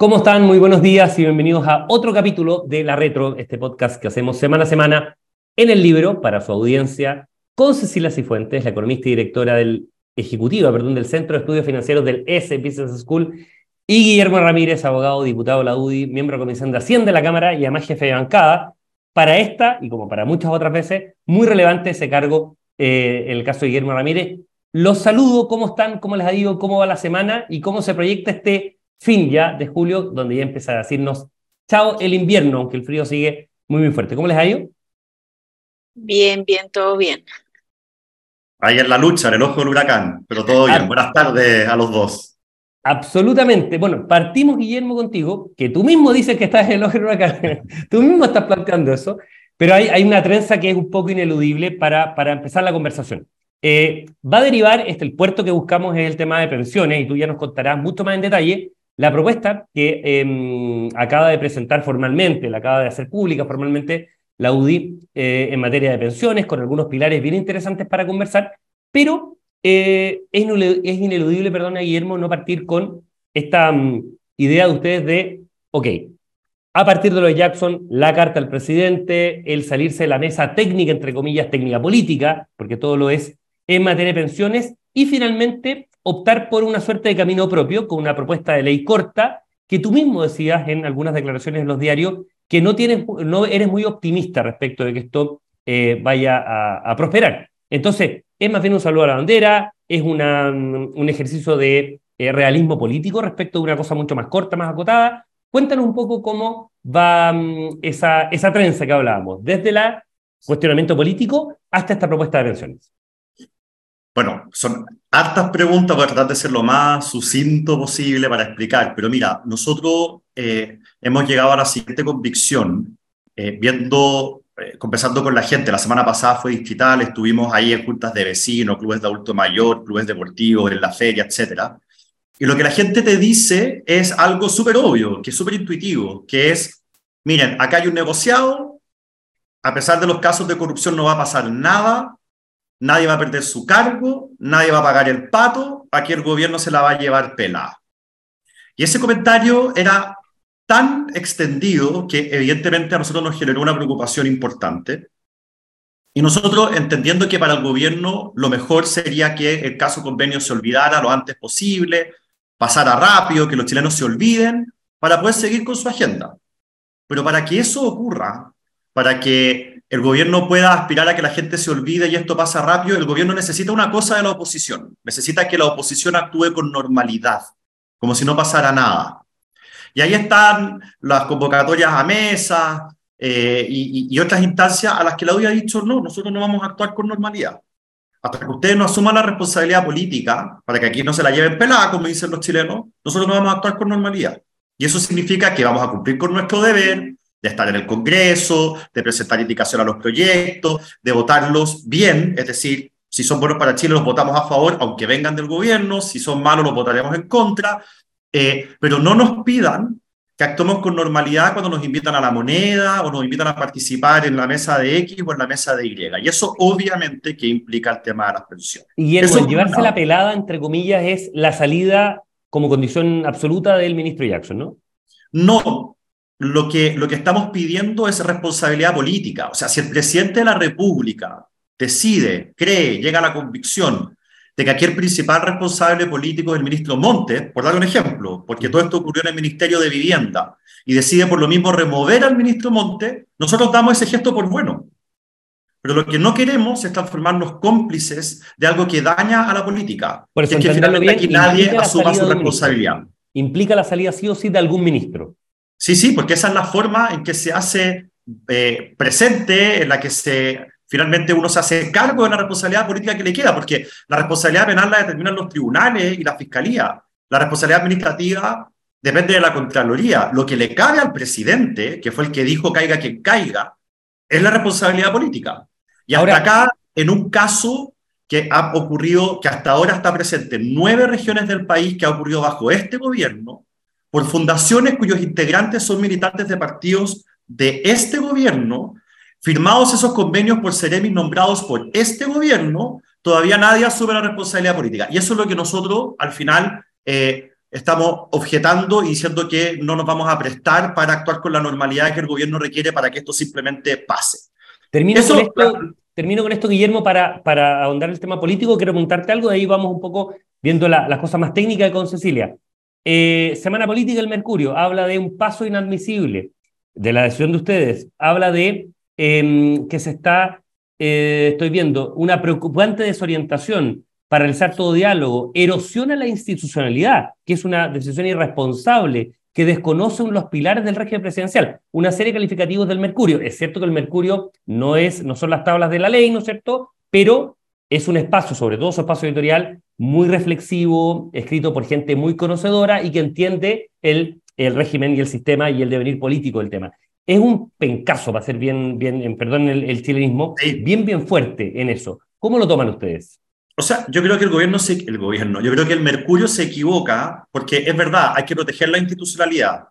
¿Cómo están? Muy buenos días y bienvenidos a otro capítulo de La Retro, este podcast que hacemos semana a semana en el libro para su audiencia con Cecilia Cifuentes, la economista y directora del ejecutiva, perdón, del Centro de Estudios Financieros del S Business School y Guillermo Ramírez, abogado, diputado de la UDI, miembro de la Comisión de Hacienda de la Cámara y además jefe de bancada. Para esta, y como para muchas otras veces, muy relevante ese cargo eh, el caso de Guillermo Ramírez. Los saludo, ¿cómo están? ¿Cómo les ha ido? ¿Cómo va la semana? ¿Y cómo se proyecta este fin ya de julio, donde ya empieza a decirnos chao el invierno, aunque el frío sigue muy, muy fuerte. ¿Cómo les ha ido? Bien, bien, todo bien. Ahí en la lucha, en el ojo del huracán, pero todo bien. Ah. Buenas tardes a los dos. Absolutamente. Bueno, partimos, Guillermo, contigo, que tú mismo dices que estás en el ojo del huracán. tú mismo estás planteando eso, pero hay, hay una trenza que es un poco ineludible para, para empezar la conversación. Eh, va a derivar, este, el puerto que buscamos es el tema de pensiones, y tú ya nos contarás mucho más en detalle, la propuesta que em, acaba de presentar formalmente, la acaba de hacer pública formalmente la UDI eh, en materia de pensiones, con algunos pilares bien interesantes para conversar, pero eh, es, ineludible, perdona Guillermo, no partir con esta mm, idea de ustedes de, ok, a partir de lo de Jackson, la carta al presidente, el salirse de la mesa técnica, entre comillas, técnica política, porque todo lo es en materia de pensiones, y finalmente optar por una suerte de camino propio con una propuesta de ley corta que tú mismo decías en algunas declaraciones en los diarios que no, tienes, no eres muy optimista respecto de que esto eh, vaya a, prosperar. Entonces, es más bien un saludo a la bandera, es una, un ejercicio de eh, realismo político respecto de una cosa mucho más corta, más acotada. Cuéntanos un poco cómo va mm, esa trenza que hablábamos, desde el cuestionamiento político hasta esta propuesta de pensiones. Bueno, son hartas preguntas, voy a tratar de ser lo más sucinto posible para explicar, pero mira, nosotros eh, hemos llegado a la siguiente convicción, eh, viendo, eh, conversando con la gente, la semana pasada fue digital, estuvimos ahí en juntas de vecinos, clubes de adulto mayor, clubes deportivos, en la feria, etc. Y lo que la gente te dice es algo súper obvio, que es súper intuitivo, que es, miren, acá hay un negociado, a pesar de los casos de corrupción no va a pasar nada, nadie va a perder su cargo, nadie va a pagar el pato, aquí el gobierno se la va a llevar pelada. Y ese comentario era tan extendido que evidentemente a nosotros nos generó una preocupación importante. Y nosotros, entendiendo que para el gobierno lo mejor sería que el caso convenio se olvidara lo antes posible, pasara rápido, que los chilenos se olviden, para poder seguir con su agenda. Pero para que eso ocurra, para que el gobierno pueda aspirar a que la gente se olvide y esto pasa rápido, el gobierno necesita una cosa de la oposición, necesita que la oposición actúe con normalidad, como si no pasara nada. Y ahí están las convocatorias a mesa eh, y, otras instancias a las que la UDI ha dicho, no, nosotros no vamos a actuar con normalidad. Hasta que ustedes no asuman la responsabilidad política, para que aquí no se la lleven pelada, como dicen los chilenos, nosotros no vamos a actuar con normalidad. Y eso significa que vamos a cumplir con nuestro deber, de estar en el Congreso, de presentar indicación a los proyectos, de votarlos bien, es decir, si son buenos para Chile los votamos a favor, aunque vengan del gobierno, si son malos los votaremos en contra, eh, pero no nos pidan que actuemos con normalidad cuando nos invitan a la moneda o nos invitan a participar en la mesa de X o en la mesa de Y. Y eso obviamente que implica el tema de las pensiones. Y el llevarse la pelada, entre comillas, es la salida como condición absoluta del ministro Jackson, ¿no? No, lo que, lo que estamos pidiendo es responsabilidad política. O sea, si el presidente de la República decide, cree, llega a la convicción de que aquí el principal responsable político es el ministro Montes, por darle un ejemplo, porque todo esto ocurrió en el Ministerio de Vivienda, y decide por lo mismo remover al ministro Montes, nosotros damos ese gesto por bueno. Pero lo que no queremos es transformarnos cómplices de algo que daña a la política. Por eso, que finalmente aquí nadie asuma su responsabilidad. Implica la salida sí o sí de algún ministro. Sí, sí, porque esa es la forma en que se hace eh, presente, en la que se finalmente uno se hace cargo de la responsabilidad política que le queda, porque la responsabilidad penal la determinan los tribunales y la fiscalía. La responsabilidad administrativa depende de la Contraloría. Lo que le cabe al presidente, que fue el que dijo caiga quien caiga, es la responsabilidad política. Y hasta acá, en un caso que ha ocurrido, que hasta ahora está presente en nueve regiones del país, que ha ocurrido bajo este gobierno, por fundaciones cuyos integrantes son militantes de partidos de este gobierno, firmados esos convenios por seremis nombrados por este gobierno, todavía nadie asume la responsabilidad política. Y eso es lo que nosotros, al final, eh, estamos objetando y diciendo que no nos vamos a prestar para actuar con la normalidad que el gobierno requiere para que esto simplemente pase. Termino, con, esto, termino con esto, Guillermo, para, para ahondar el tema político. Quiero preguntarte algo, de ahí vamos un poco viendo las cosas más técnicas con Cecilia. Eh, Semana Política del Mercurio habla de un paso inadmisible de la decisión de ustedes. Habla de em, que se está, eh, estoy viendo, una preocupante desorientación paralizar todo diálogo, erosiona la institucionalidad, que es una decisión irresponsable, que desconoce los pilares del régimen presidencial. Una serie de calificativos del Mercurio. Es cierto que el Mercurio no, es, no son las tablas de la ley, ¿no es cierto? Pero es un espacio, sobre todo su espacio editorial, muy reflexivo, escrito por gente muy conocedora y que entiende el, el régimen y el sistema y el devenir político del tema. Es un pencazo, para ser bien, bien perdón el, el chilenismo, bien, bien fuerte en eso. ¿Cómo lo toman ustedes? O sea, yo creo que el gobierno, se, el gobierno, yo creo que el Mercurio se equivoca porque es verdad, hay que proteger la institucionalidad,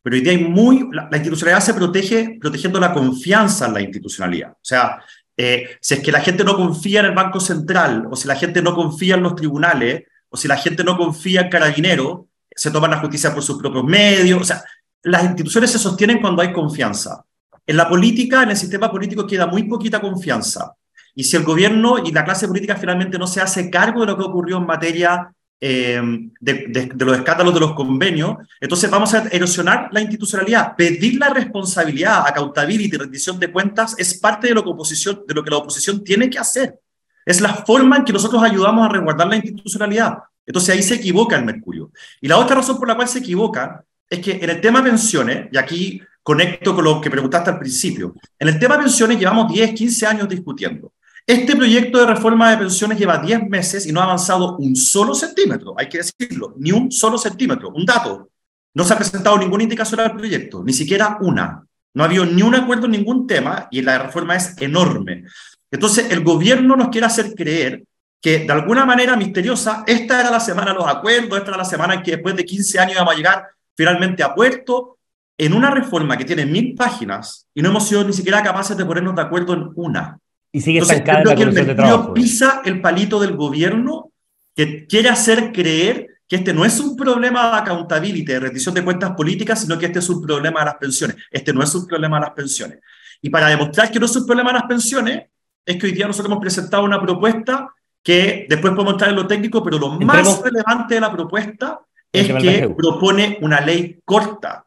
pero hoy día hay muy, la, institucionalidad se protege protegiendo la confianza en la institucionalidad. O sea, eh, si es que la gente no confía en el Banco Central, o si la gente no confía en los tribunales, o si la gente no confía en Carabinero, se toman la justicia por sus propios medios. O sea, las instituciones se sostienen cuando hay confianza. En la política, en el sistema político, queda muy poquita confianza. Y si el gobierno y la clase política finalmente no se hace cargo de lo que ocurrió en materia eh, de, los escándalos de los convenios, entonces vamos a erosionar la institucionalidad. Pedir la responsabilidad, accountability, rendición de cuentas, es parte de lo, que oposición, de lo que la oposición tiene que hacer. Es la forma en que nosotros ayudamos a resguardar la institucionalidad. Entonces ahí se equivoca el Mercurio. Y la otra razón por la cual se equivoca es que en el tema pensiones, y aquí conecto con lo que preguntaste al principio, en el tema pensiones llevamos 10, 15 años discutiendo. Este proyecto de reforma de pensiones lleva 10 meses y no ha avanzado un solo centímetro, hay que decirlo, ni un solo centímetro. Un dato, no se ha presentado ninguna indicación al proyecto, ni siquiera una. No ha habido ni un acuerdo en ningún tema y la reforma es enorme. Entonces, el gobierno nos quiere hacer creer que de alguna manera misteriosa, esta era la semana de los acuerdos, esta era la semana en que después de 15 años íbamos a llegar finalmente a puerto, en una reforma que tiene mil páginas y no hemos sido ni siquiera capaces de ponernos de acuerdo en una. Y sigue estancada la Comisión de Trabajo. pisa el palito del gobierno que quiere hacer creer que este no es un problema de accountability, de rendición de cuentas políticas, sino que este es un problema de las pensiones. Este no es un problema de las pensiones. Y para demostrar que no es un problema de las pensiones, es que hoy día nosotros hemos presentado una propuesta que después podemos entrar en lo técnico, pero lo más relevante de la propuesta es que propone una ley corta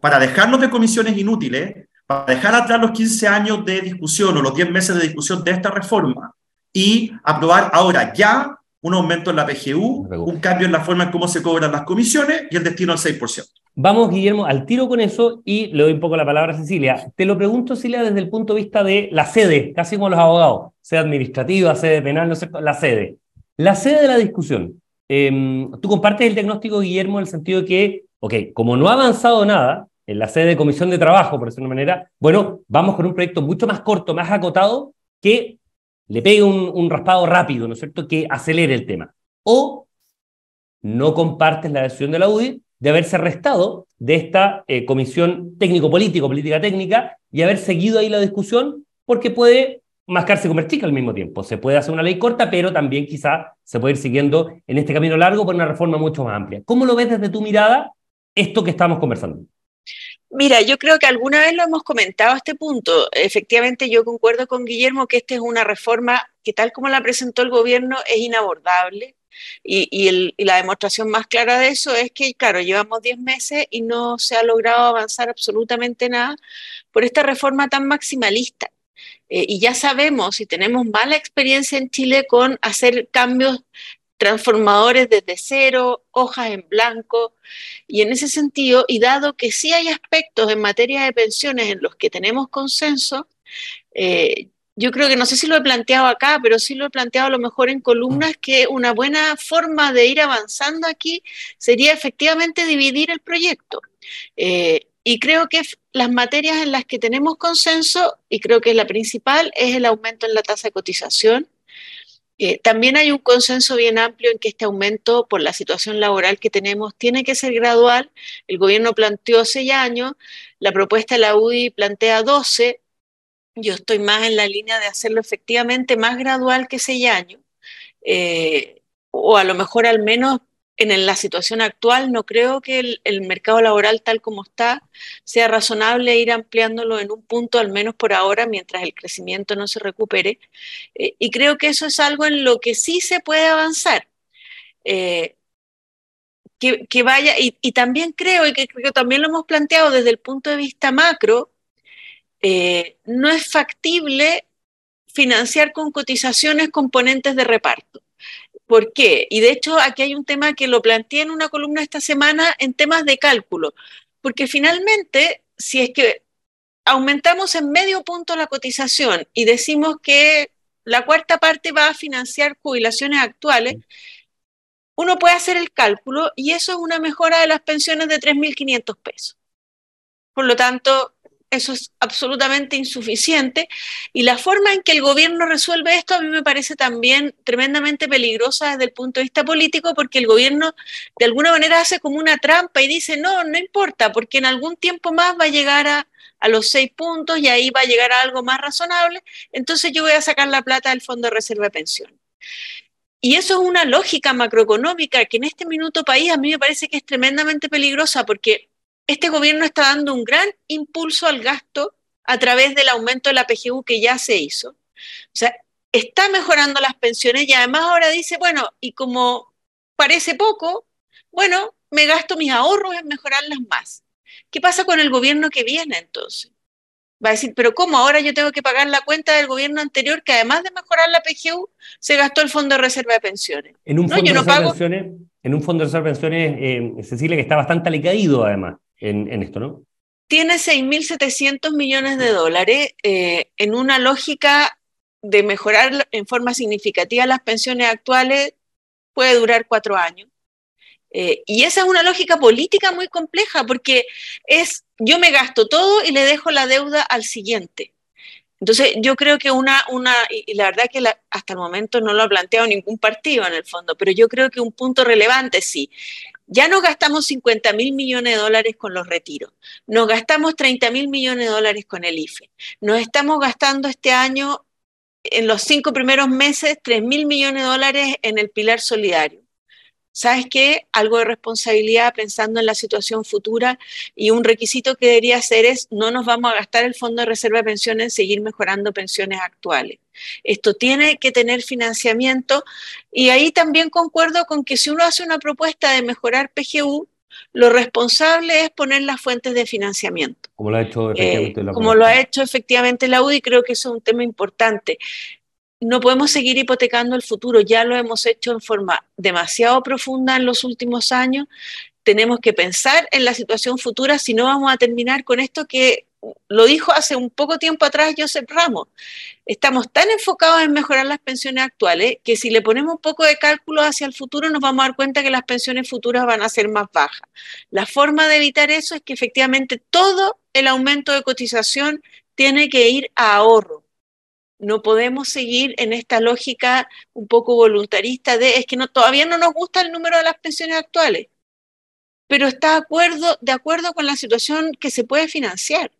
para dejarnos de comisiones inútiles, para dejar atrás los 15 años de discusión o los 10 meses de discusión de esta reforma y aprobar ahora ya un aumento en la PGU, un cambio en la forma en cómo se cobran las comisiones y el destino al 6%. Vamos, Guillermo, al tiro con eso y le doy un poco la palabra a Cecilia. Te lo pregunto, Cecilia, desde el punto de vista de la sede, casi como los abogados, sea administrativa, sede penal, no sé, la sede. La sede de la discusión. Em, tú compartes el diagnóstico, Guillermo, en el sentido de que, ok, como no ha avanzado nada, en la sede de comisión de trabajo, por decirlo de una manera, bueno, vamos con un proyecto mucho más corto, más acotado, que le pegue un, raspado rápido, ¿no es cierto?, que acelere el tema. O no compartes la decisión de la UDI de haberse arrestado de esta eh, comisión técnico-político, política técnica, y haber seguido ahí la discusión, porque puede mascarse y convertir al mismo tiempo. Se puede hacer una ley corta, pero también quizá se puede ir siguiendo en este camino largo por una reforma mucho más amplia. ¿Cómo lo ves desde tu mirada esto que estamos conversando? Mira, yo creo que alguna vez lo hemos comentado a este punto. Efectivamente, yo concuerdo con Guillermo que esta es una reforma que tal como la presentó el gobierno es inabordable. Y, la demostración más clara de eso es que, claro, llevamos 10 meses y no se ha logrado avanzar absolutamente nada por esta reforma tan maximalista. Eh, y ya sabemos y tenemos mala experiencia en Chile con hacer cambios transformadores desde cero, hojas en blanco. Y en ese sentido, y dado que sí hay aspectos en materia de pensiones en los que tenemos consenso, eh, yo creo que no sé si lo he planteado acá, pero sí lo he planteado a lo mejor en columnas, que una buena forma de ir avanzando aquí sería efectivamente dividir el proyecto. Eh, y creo que las materias en las que tenemos consenso, y creo que es la principal, es el aumento en la tasa de cotización, eh, también hay un consenso bien amplio en que este aumento por la situación laboral que tenemos tiene que ser gradual. El gobierno planteó seis años, la propuesta de la UDI plantea 12. Yo estoy más en la línea de hacerlo efectivamente más gradual que seis años, eh, o a lo mejor al menos en la situación actual no creo que el, mercado laboral tal como está sea razonable ir ampliándolo en un punto, al menos por ahora, mientras el crecimiento no se recupere. Eh, y creo que eso es algo en lo que sí se puede avanzar. Eh, que, vaya, y, también creo, y que que también lo hemos planteado desde el punto de vista macro, eh, no es factible financiar con cotizaciones componentes de reparto. ¿Por qué? Y de hecho aquí hay un tema que lo planteé en una columna esta semana en temas de cálculo, porque finalmente, si es que aumentamos en medio punto la cotización y decimos que la cuarta parte va a financiar jubilaciones actuales, uno puede hacer el cálculo y eso es una mejora de las pensiones de 3.500 pesos. Por lo tanto, eso es absolutamente insuficiente. Y la forma en que el gobierno resuelve esto a mí me parece también tremendamente peligrosa desde el punto de vista político, porque el gobierno de alguna manera hace como una trampa y dice, no, no importa, porque en algún tiempo más va a llegar a, a los seis puntos y ahí va a llegar a algo más razonable, entonces yo voy a sacar la plata del Fondo de Reserva de Pensiones. Y eso es una lógica macroeconómica que en este minuto país a mí me parece que es tremendamente peligrosa porque este gobierno está dando un gran impulso al gasto a través del aumento de la PGU que ya se hizo. O sea, está mejorando las pensiones y además ahora dice, bueno, y como parece poco, bueno, me gasto mis ahorros en mejorarlas más. ¿Qué pasa con el gobierno que viene entonces? Va a decir, pero ¿cómo ahora yo tengo que pagar la cuenta del gobierno anterior que además de mejorar la PGU, se gastó el Fondo de Reserva de Pensiones? En un fondo, de, reserva de pensiones, en un fondo de reserva de pensiones, eh, Cecilia, que está bastante alicaído además en, esto, ¿no? Tiene 6.700 millones de dólares eh, en una lógica de mejorar en forma significativa las pensiones actuales, puede durar cuatro años. Eh, y esa es una lógica política muy compleja porque es yo me gasto todo y le dejo la deuda al siguiente. Entonces, yo creo que una, una y la verdad que hasta el momento no lo ha planteado ningún partido en el fondo, pero yo creo que un punto relevante sí. Ya nos gastamos 50 mil millones de dólares con los retiros, nos gastamos 30 mil millones de dólares con el IFE, nos estamos gastando este año, en los cinco primeros meses, 3 mil millones de dólares en el pilar solidario. ¿Sabes qué? Algo de responsabilidad pensando en la situación futura y un requisito que debería ser es no nos vamos a gastar el Fondo de Reserva de Pensiones en seguir mejorando pensiones actuales. Esto tiene que tener financiamiento y ahí también concuerdo con que si uno hace una propuesta de mejorar PGU, lo responsable es poner las fuentes de financiamiento. Como lo ha hecho efectivamente la Como lo ha hecho efectivamente la UDI, creo que eso es un tema importante no podemos seguir hipotecando el futuro, ya lo hemos hecho en forma demasiado profunda en los últimos años. Tenemos que pensar en la situación futura, si no vamos a terminar con esto que lo dijo hace un poco tiempo atrás Joseph Ramos. Estamos tan enfocados en mejorar las pensiones actuales que si le ponemos un poco de cálculo hacia el futuro nos vamos a dar cuenta que las pensiones futuras van a ser más bajas. La forma de evitar eso es que efectivamente todo el aumento de cotización tiene que ir a ahorro no podemos seguir en esta lógica un poco voluntarista de es que todavía no nos gusta el número de las pensiones actuales, pero está de acuerdo con la situación que se puede financiar.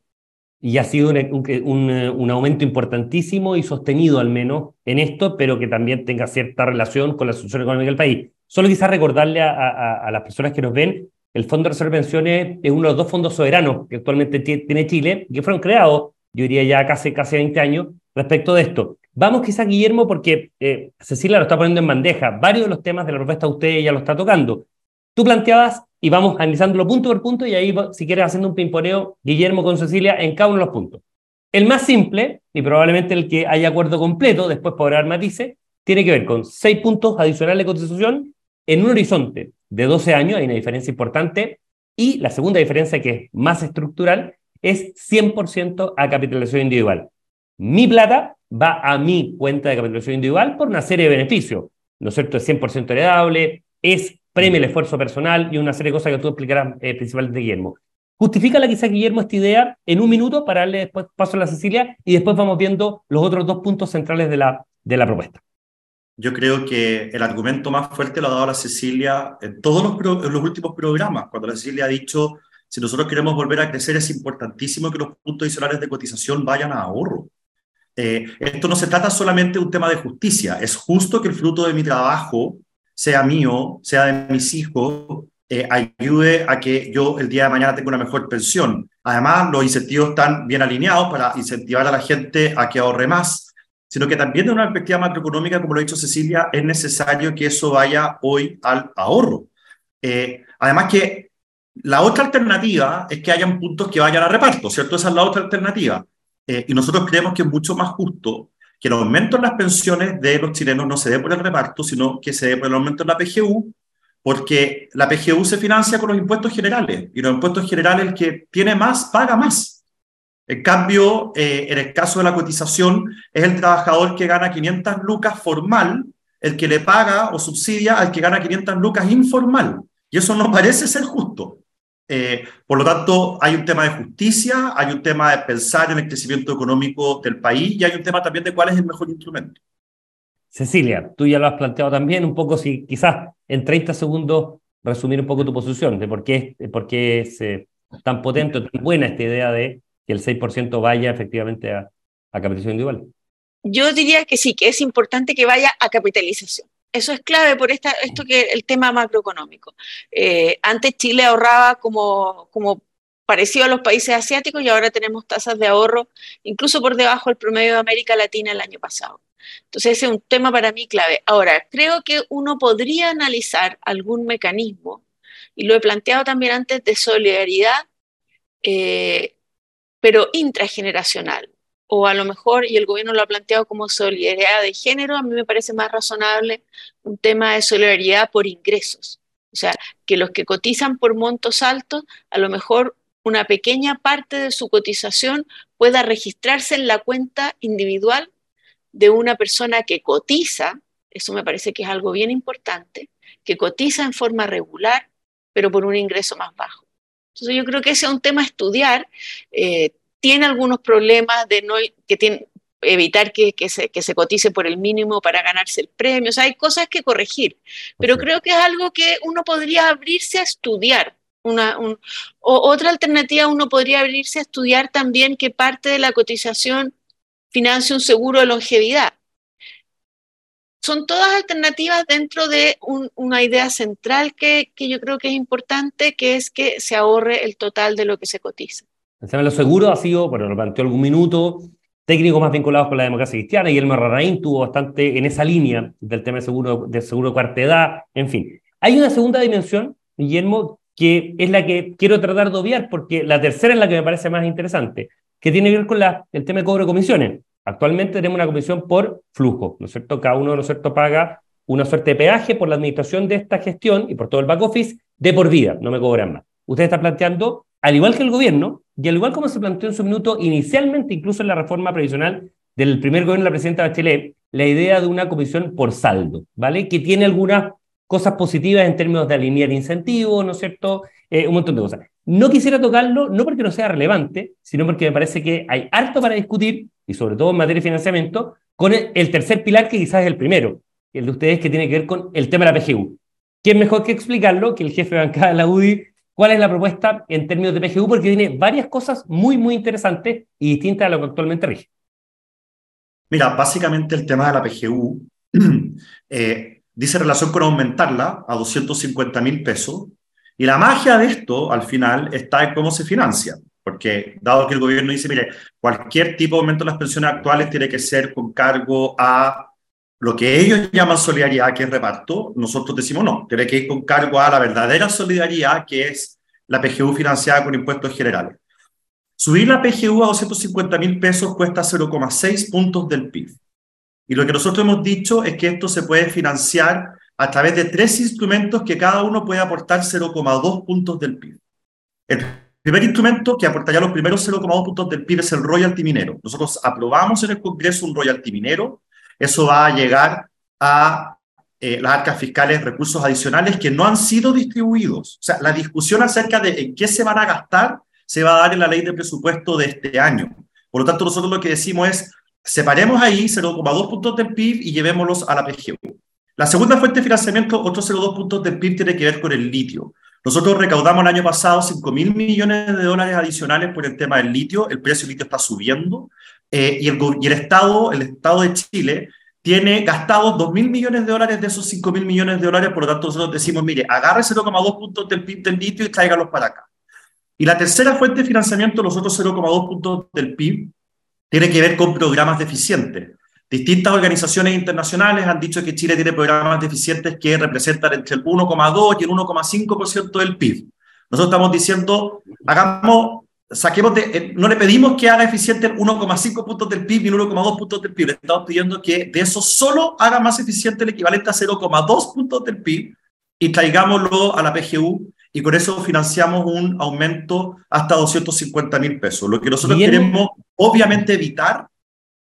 Y ha sido un, aumento importantísimo y sostenido al menos en esto, pero que también tenga cierta relación con la situación económica del país. Solo quizás recordarle a, las personas que nos ven, el Fondo de Reserva de Pensiones es uno de los dos fondos soberanos que actualmente tiene Chile, que fueron creados, yo diría ya casi, casi 20 años, respecto de esto. Vamos quizá, Guillermo, porque eh, Cecilia lo está poniendo en bandeja. Varios de los temas de la propuesta usted ya lo está tocando. Tú planteabas, y vamos analizándolo punto por punto, y ahí, si quieres, haciendo un pimponeo, Guillermo con Cecilia, en cada uno de los puntos. El más simple, y probablemente el que haya acuerdo completo, después podrá dar matices, tiene que ver con seis puntos adicionales de constitución en un horizonte de 12 años, hay una diferencia importante, y la segunda diferencia, que es más estructural, es 100% a capitalización individual. Mi plata va a mi cuenta de capitalización individual por una serie de beneficios. ¿No es cierto? Es 100% heredable, es premio el esfuerzo personal y una serie de cosas que tú explicarás eh, principalmente, Guillermo. Justifícala quizá, Guillermo, esta idea en un minuto para darle después paso a la Cecilia y después vamos viendo los otros dos puntos centrales de la, de la propuesta. Yo creo que el argumento más fuerte lo ha dado la Cecilia en todos los, en los últimos programas, cuando la Cecilia ha dicho, si nosotros queremos volver a crecer, es importantísimo que los puntos adicionales de cotización vayan a ahorro. Eh, esto no se trata solamente de un tema de justicia, es justo que el fruto de mi trabajo sea mío, sea de mis hijos, eh, ayude a que yo el día de mañana tenga una mejor pensión. Además, los incentivos están bien alineados para incentivar a la gente a que ahorre más, sino que también de una perspectiva macroeconómica, como lo ha dicho Cecilia, es necesario que eso vaya hoy al ahorro. Eh, además que la otra alternativa es que hayan puntos que vayan a reparto, ¿cierto? Esa es la otra alternativa. Eh, y nosotros creemos que es mucho más justo que el aumento en las pensiones de los chilenos no se dé por el reparto, sino que se dé por el aumento en la PGU, porque la PGU se financia con los impuestos generales, y los impuestos generales el que tiene más paga más. En cambio, eh, en el caso de la cotización, es el trabajador que gana 500 lucas formal, el que le paga o subsidia al que gana 500 lucas informal. Y eso no parece ser justo. Eh, por lo tanto, hay un tema de justicia, hay un tema de pensar en el crecimiento económico del país y hay un tema también de cuál es el mejor instrumento. Cecilia, tú ya lo has planteado también, un poco, si quizás en 30 segundos resumir un poco tu posición de por qué, por qué es eh, tan potente, tan buena esta idea de que el 6% vaya efectivamente a, a capitalización individual. Yo diría que sí, que es importante que vaya a capitalización. Eso es clave por esta, esto que el tema macroeconómico. Eh, antes Chile ahorraba como, como parecido a los países asiáticos y ahora tenemos tasas de ahorro incluso por debajo del promedio de América Latina el año pasado. Entonces ese es un tema para mí clave. Ahora, creo que uno podría analizar algún mecanismo, y lo he planteado también antes, de solidaridad, eh, pero intrageneracional o a lo mejor, y el gobierno lo ha planteado como solidaridad de género, a mí me parece más razonable un tema de solidaridad por ingresos. O sea, que los que cotizan por montos altos, a lo mejor una pequeña parte de su cotización pueda registrarse en la cuenta individual de una persona que cotiza, eso me parece que es algo bien importante, que cotiza en forma regular, pero por un ingreso más bajo. Entonces yo creo que ese es un tema a estudiar. Eh, tiene algunos problemas de no que tiene, evitar que, que, se, que, se, cotice por el mínimo para ganarse el premio. O sea, hay cosas que corregir, pero creo que es algo que uno podría abrirse a estudiar. Una, un, o, otra alternativa, uno podría abrirse a estudiar también que parte de la cotización financie un seguro de longevidad. Son todas alternativas dentro de un, una idea central que, que yo creo que es importante, que es que se ahorre el total de lo que se cotiza. El tema de los seguros ha sido, bueno, lo planteó algún minuto, técnicos más vinculados con la democracia cristiana, y Elmer Rarraín tuvo bastante en esa línea del tema del seguro, del seguro de cuarta edad, en fin. Hay una segunda dimensión, Guillermo, que es la que quiero tratar de obviar, porque la tercera es la que me parece más interesante, que tiene que ver con la, el tema de cobro de comisiones. Actualmente tenemos una comisión por flujo, ¿no es cierto? Cada uno, ¿no es cierto?, paga una suerte de peaje por la administración de esta gestión y por todo el back office de por vida, no me cobran más. Usted está planteando al igual que el gobierno, y al igual como se planteó en su minuto inicialmente, incluso en la reforma previsional del primer gobierno de la presidenta Bachelet, la idea de una comisión por saldo, ¿vale? Que tiene algunas cosas positivas en términos de alinear incentivos, ¿no es cierto? Eh, un montón de cosas. No quisiera tocarlo, no porque no sea relevante, sino porque me parece que hay harto para discutir, y sobre todo en materia de financiamiento, con el, tercer pilar que quizás es el primero, el de ustedes que tiene que ver con el tema de la PGU. ¿Quién mejor que explicarlo que el jefe de bancada de la UDI, cuál es la propuesta en términos de PGU, porque tiene varias cosas muy, muy interesantes y distintas a lo que actualmente rige. Mira, básicamente el tema de la PGU eh, dice relación con aumentarla a 250 mil pesos. Y la magia de esto, al final, está en cómo se financia. Porque dado que el gobierno dice, mire, cualquier tipo de aumento de las pensiones actuales tiene que ser con cargo a lo que ellos llaman solidaridad, que es reparto, nosotros decimos no, tiene que ir con cargo a la verdadera solidaridad, que es la PGU financiada con impuestos generales. Subir la PGU a 250 mil pesos cuesta 0,6 puntos del PIB. Y lo que nosotros hemos dicho es que esto se puede financiar a través de tres instrumentos que cada uno puede aportar 0,2 puntos del PIB. El primer instrumento que aportaría los primeros 0,2 puntos del PIB es el royalty minero. Nosotros aprobamos en el Congreso un royalty minero eso va a llegar a eh, las arcas fiscales recursos adicionales que no han sido distribuidos. O sea, la discusión acerca de en qué se van a gastar se va a dar en la ley de presupuesto de este año. Por lo tanto, nosotros lo que decimos es, separemos ahí 0,2 puntos del PIB y llevémoslos a la PGU. La segunda fuente de financiamiento, otros 0,2 puntos del PIB, tiene que ver con el litio. Nosotros recaudamos el año pasado 5 mil millones de dólares adicionales por el tema del litio. El precio del litio está subiendo. Eh, y, el, y, el, Estado, el Estado de Chile tiene gastados 2 mil millones de dólares de esos 5 mil millones de dólares, por lo tanto nosotros decimos, mire, agarre 0,2 puntos del PIB del litio y tráigalos para acá. Y la tercera fuente de financiamiento, los otros 0,2 puntos del PIB, tiene que ver con programas deficientes. Distintas organizaciones internacionales han dicho que Chile tiene programas deficientes que representan entre el 1,2 y el 1,5% del PIB. Nosotros estamos diciendo, hagamos saquemos de, eh, no le pedimos que haga eficiente el 1,5 puntos del PIB y 1,2 puntos del PIB, le estamos pidiendo que de eso solo haga más eficiente el equivalente a 0,2 puntos del PIB y traigámoslo a la PGU y con eso financiamos un aumento hasta 250 mil pesos. Lo que nosotros queremos obviamente evitar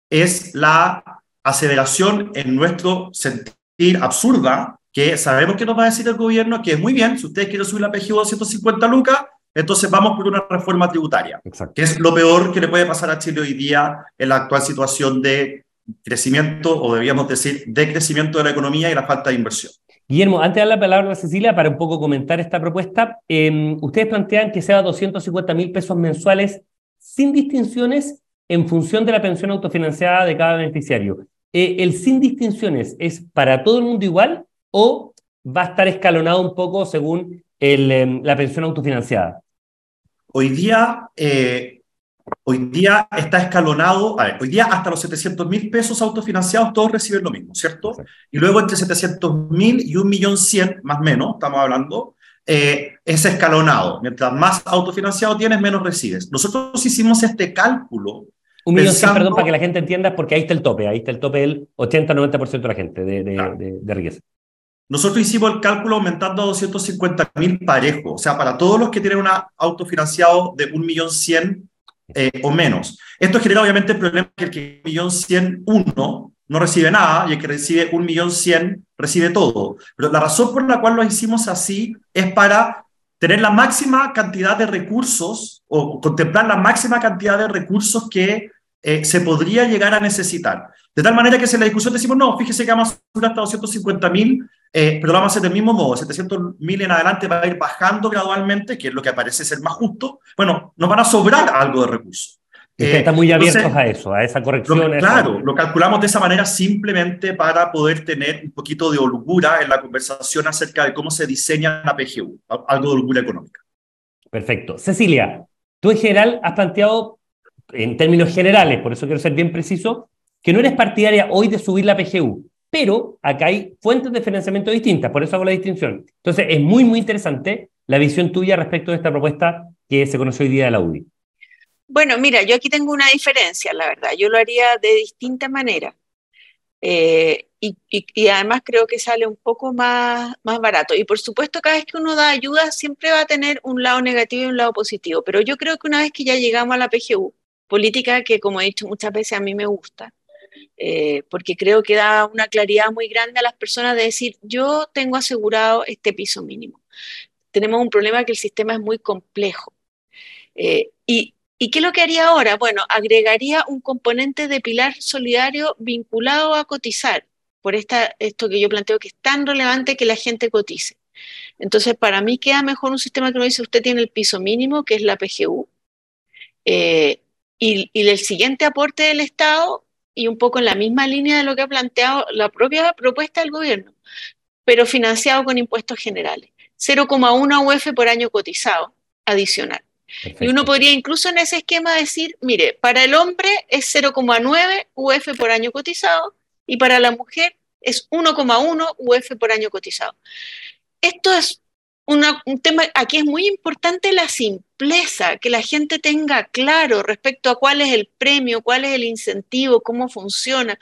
es la aceleración en nuestro sentir absurda, que sabemos que nos va a decir el gobierno que es muy bien, si ustedes quieren subir la PGU a 250 lucas, entonces vamos por una reforma tributaria, que es lo peor que le puede pasar a Chile hoy día en la actual situación de crecimiento, o debíamos decir, de crecimiento de la economía y la falta de inversión. Guillermo, antes de dar la palabra a Cecilia para un poco comentar esta propuesta, em, ustedes plantean que sea 250 mil pesos mensuales sin distinciones en función de la pensión autofinanciada de cada beneficiario. Eh, ¿El sin distinciones es para todo el mundo igual o va a estar escalonado un poco según em, la pensión autofinanciada? Hoy día, eh, hoy día está escalonado, a ver, hoy día hasta los 700 mil pesos autofinanciados todos reciben lo mismo, ¿cierto? Y luego entre 700 mil y 1.100.000, más o menos, estamos hablando, eh, es escalonado. Mientras más autofinanciado tienes, menos recibes. Nosotros hicimos este cálculo. Un millón cien, perdón, para que la gente entienda, porque ahí está el tope, ahí está el tope del 80-90% de la gente de, de, de riqueza. Nosotros hicimos el cálculo aumentando a 250 mil parejos, o sea, para todos los que tienen un autofinanciado de 1.100.000 eh, o menos. Esto genera obviamente el problema que el que 1.100.001 no recibe nada y el que recibe 1.100.000 recibe todo. Pero la razón por la cual lo hicimos así es para tener la máxima cantidad de recursos o contemplar la máxima cantidad de recursos que eh, se podría llegar a necesitar. De tal manera que en la discusión decimos, no, fíjese que vamos a subir hasta 250 mil, eh, pero lo vamos a hacer del mismo modo, 700 mil en adelante va a ir bajando gradualmente, que es lo que parece ser más justo, bueno, nos van a sobrar algo de recursos. Eh, están muy abiertos a eso, a esa corrección. claro, lo calculamos de esa manera simplemente para poder tener un poquito de holgura en la conversación acerca de cómo se diseña la PGU, algo de holgura económica. Perfecto. Cecilia, tú en general has planteado, en términos generales, por eso quiero ser bien preciso, que no eres partidaria hoy de subir la PGU, pero acá hay fuentes de financiamiento distintas, por eso hago la distinción. Entonces, es muy, muy interesante la visión tuya respecto de esta propuesta que se conoció hoy día de la UDI. Bueno, mira, yo aquí tengo una diferencia, la verdad. Yo lo haría de distinta manera. Eh, y, además creo que sale un poco más, más barato. Y por supuesto, cada vez que uno da ayuda, siempre va a tener un lado negativo y un lado positivo. Pero yo creo que una vez que ya llegamos a la PGU, política que, como he dicho muchas veces, a mí me gusta, eh, porque creo que da una claridad muy grande a las personas de decir, yo tengo asegurado este piso mínimo. Tenemos un problema que el sistema es muy complejo. Eh, y, qué es lo que haría ahora? Bueno, agregaría un componente de pilar solidario vinculado a cotizar, por esta, esto que yo planteo que es tan relevante que la gente cotice. Entonces, para mí queda mejor un sistema que nos dice, usted tiene el piso mínimo, que es la PGU, eh, y, el siguiente aporte del Estado y un poco en la misma línea de lo que ha planteado la propia propuesta del gobierno, pero financiado con impuestos generales. 0,1 UF por año cotizado adicional. Y uno podría incluso en ese esquema decir, mire, para el hombre es 0,9 UF por año cotizado y para la mujer es 1,1 UF por año cotizado. Esto es un tema, aquí es muy importante la simpleza, que la gente tenga claro respecto a cuál es el premio, cuál es el incentivo, cómo funciona.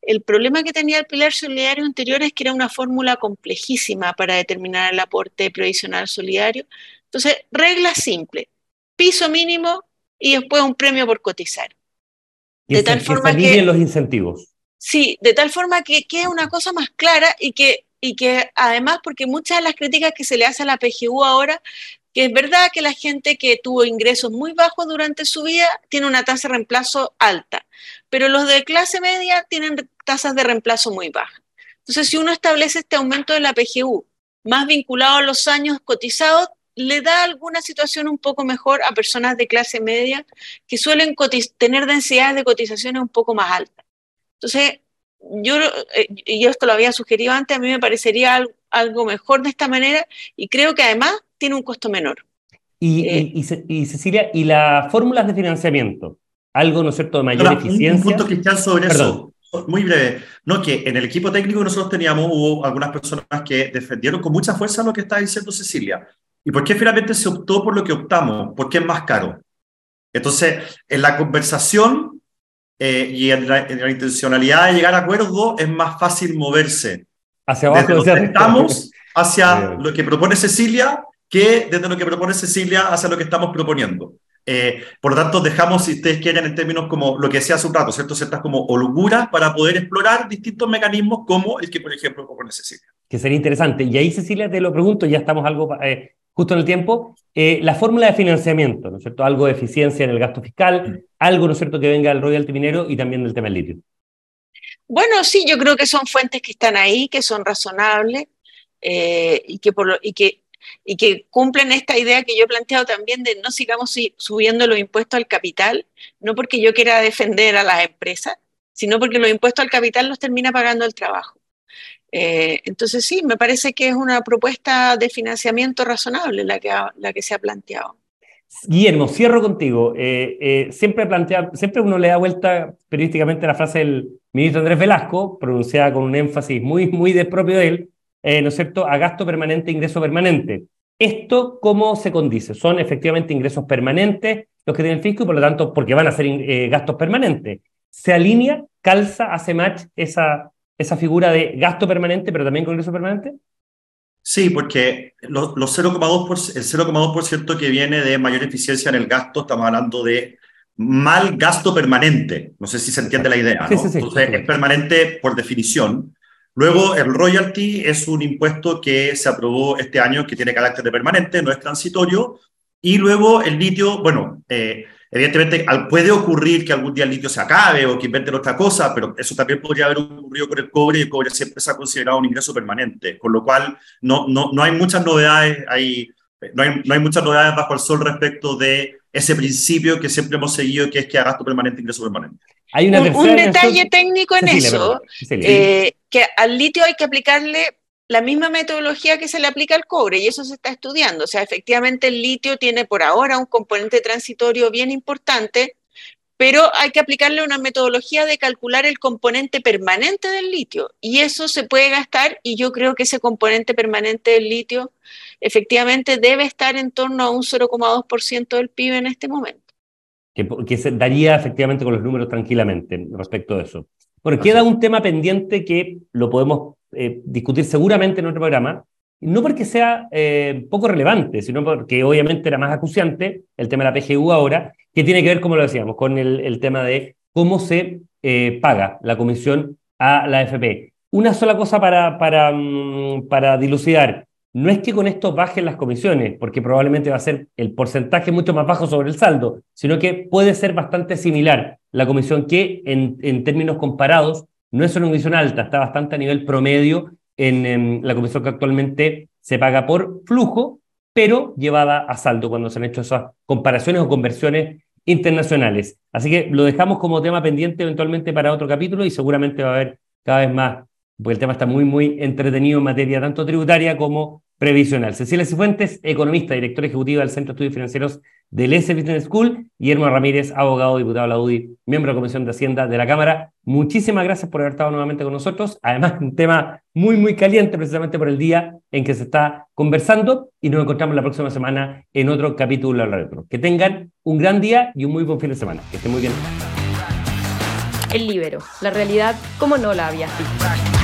El problema que tenía el pilar solidario anterior es que era una fórmula complejísima para determinar el aporte previsional solidario. Entonces, regla simple, piso mínimo y después un premio por cotizar. de tal forma que, los incentivos. Sí, de tal forma que quede una cosa más clara y que y que además, porque muchas de las críticas que se le hace a la PGU ahora, que es verdad que la gente que tuvo ingresos muy bajos durante su vida tiene una tasa de reemplazo alta, pero los de clase media tienen tasas de reemplazo muy bajas. Entonces, si uno establece este aumento de la PGU más vinculado a los años cotizados, le da alguna situación un poco mejor a personas de clase media que suelen tener densidades de cotizaciones un poco más altas. Entonces, yo, eh, yo esto lo había sugerido antes, a mí me parecería algo, mejor de esta manera y creo que además tiene un costo menor. Y, y, y, Cecilia, ¿y las fórmulas de financiamiento? Algo, ¿no es cierto?, de mayor eficiencia. Un, punto, Cristian, sobre eso. Muy breve. No, que en el equipo técnico que nosotros teníamos hubo algunas personas que defendieron con mucha fuerza lo que está diciendo Cecilia. ¿Y por qué finalmente se optó por lo que optamos? Porque es más caro. Entonces, en la conversación eh, y en la, intencionalidad de llegar a acuerdos es más fácil moverse. Hacia abajo. Desde donde estamos hacia lo que propone Cecilia que desde lo que propone Cecilia hacia lo que estamos proponiendo. Eh, por lo tanto, dejamos, si ustedes quieren, en términos como lo que decía hace un rato, ¿cierto? Ciertas como holguras para poder explorar distintos mecanismos como el que, por ejemplo, propone Cecilia. Que sería interesante. Y ahí, Cecilia, te lo pregunto, ya estamos algo eh, justo en el tiempo, eh, la fórmula de financiamiento, ¿no es cierto? Algo de eficiencia en el gasto fiscal, mm. algo, ¿no es cierto?, que venga del royalty minero y también del tema del litio. Bueno, sí, yo creo que son fuentes que están ahí, que son razonables y, que por y que y que cumplen esta idea que yo he planteado también de no sigamos subiendo los impuestos al capital, no porque yo quiera defender a las empresas, sino porque los impuestos al capital los termina pagando el trabajo. Eh, entonces sí, me parece que es una propuesta de financiamiento razonable la que, la que se ha planteado. Guillermo, cierro contigo. Eh, eh, siempre, plantea, siempre uno le da vuelta periodísticamente la frase del ministro Andrés Velasco, pronunciada con un énfasis muy, muy propio de él, ¿no es cierto?, a gasto permanente, ingreso permanente. ¿Esto cómo se condice? ¿Son efectivamente ingresos permanentes los que tiene el fisco y por lo tanto, porque van a ser gastos permanentes? ¿Se alinea, calza, hace match esa, esa figura de gasto permanente, pero también con ingreso permanente? Sí, porque los, los 0,2%, el 0,2% que viene de mayor eficiencia en el gasto, estamos hablando de mal gasto permanente. No sé si se entiende la idea. ¿no? Entonces, es permanente por definición. Luego, el royalty es un impuesto que se aprobó este año, que tiene carácter de permanente, no es transitorio. Y luego el litio, bueno, eh, evidentemente puede ocurrir que algún día el litio se acabe o que inventen otra cosa, pero eso también podría haber ocurrido con el cobre y el cobre siempre se ha considerado un ingreso permanente, con lo cual no, no, no hay muchas novedades, hay, no, hay, no hay muchas novedades bajo el sol respecto de ese principio que siempre hemos seguido, que es que a gasto permanente, ingreso permanente. Hay una un, detalle técnico en eso, eh, que al litio hay que aplicarle la misma metodología que se le aplica al cobre y eso se está estudiando. O sea, efectivamente el litio tiene por ahora un componente transitorio bien importante, pero hay que aplicarle una metodología de calcular el componente permanente del litio y eso se puede gastar y yo creo que ese componente permanente del litio efectivamente debe estar en torno a un 0,2% del PIB en este momento que, se daría efectivamente con los números tranquilamente respecto a eso. Bueno, queda un tema pendiente que lo podemos eh, discutir seguramente en otro programa, no porque sea eh, poco relevante, sino porque obviamente era más acuciante el tema de la PGU ahora, que tiene que ver, como lo decíamos, con el, tema de cómo se eh, paga la comisión a la FP. Una sola cosa para, para, mm, para dilucidar no es que con esto bajen las comisiones, porque probablemente va a ser el porcentaje mucho más bajo sobre el saldo, sino que puede ser bastante similar la comisión que en, términos comparados no es una comisión alta, está bastante a nivel promedio en, la comisión que actualmente se paga por flujo, pero llevada a saldo cuando se han hecho esas comparaciones o conversiones internacionales. Así que lo dejamos como tema pendiente eventualmente para otro capítulo y seguramente va a haber cada vez más, porque el tema está muy, muy entretenido en materia tanto tributaria como previsional. Cecilia Cifuentes, economista, directora ejecutiva del Centro de Estudios Financieros del S Business School, Guillermo Ramírez, abogado, diputado de la UDI, miembro de la Comisión de Hacienda de la Cámara. Muchísimas gracias por haber estado nuevamente con nosotros. Además, un tema muy, muy caliente precisamente por el día en que se está conversando y nos encontramos la próxima semana en otro capítulo de la retro. Que tengan un gran día y un muy buen fin de semana. Que estén muy bien. El Libero, la realidad como no la había visto.